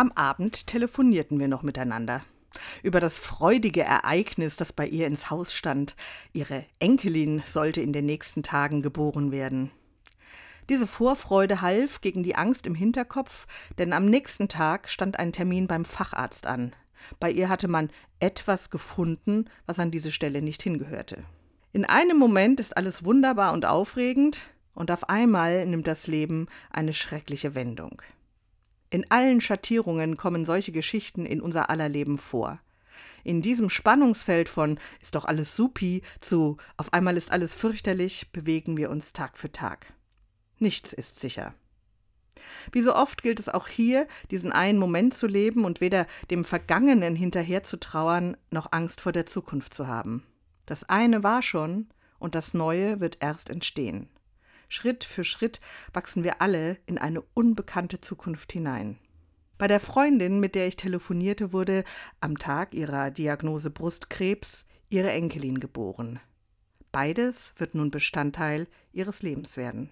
Am Abend telefonierten wir noch miteinander. Über das freudige Ereignis, das bei ihr ins Haus stand. Ihre Enkelin sollte in den nächsten Tagen geboren werden. Diese Vorfreude half gegen die Angst im Hinterkopf, denn am nächsten Tag stand ein Termin beim Facharzt an. Bei ihr hatte man etwas gefunden, was an diese Stelle nicht hingehörte. In einem Moment ist alles wunderbar und aufregend, und auf einmal nimmt das Leben eine schreckliche Wendung. In allen Schattierungen kommen solche Geschichten in unser aller Leben vor. In diesem Spannungsfeld von ist doch alles supi zu auf einmal ist alles fürchterlich bewegen wir uns Tag für Tag. Nichts ist sicher. Wie so oft gilt es auch hier, diesen einen Moment zu leben und weder dem Vergangenen hinterher zu trauern, noch Angst vor der Zukunft zu haben. Das eine war schon und das Neue wird erst entstehen. Schritt für Schritt wachsen wir alle in eine unbekannte Zukunft hinein. Bei der Freundin, mit der ich telefonierte, wurde am Tag ihrer Diagnose Brustkrebs ihre Enkelin geboren. Beides wird nun Bestandteil ihres Lebens werden.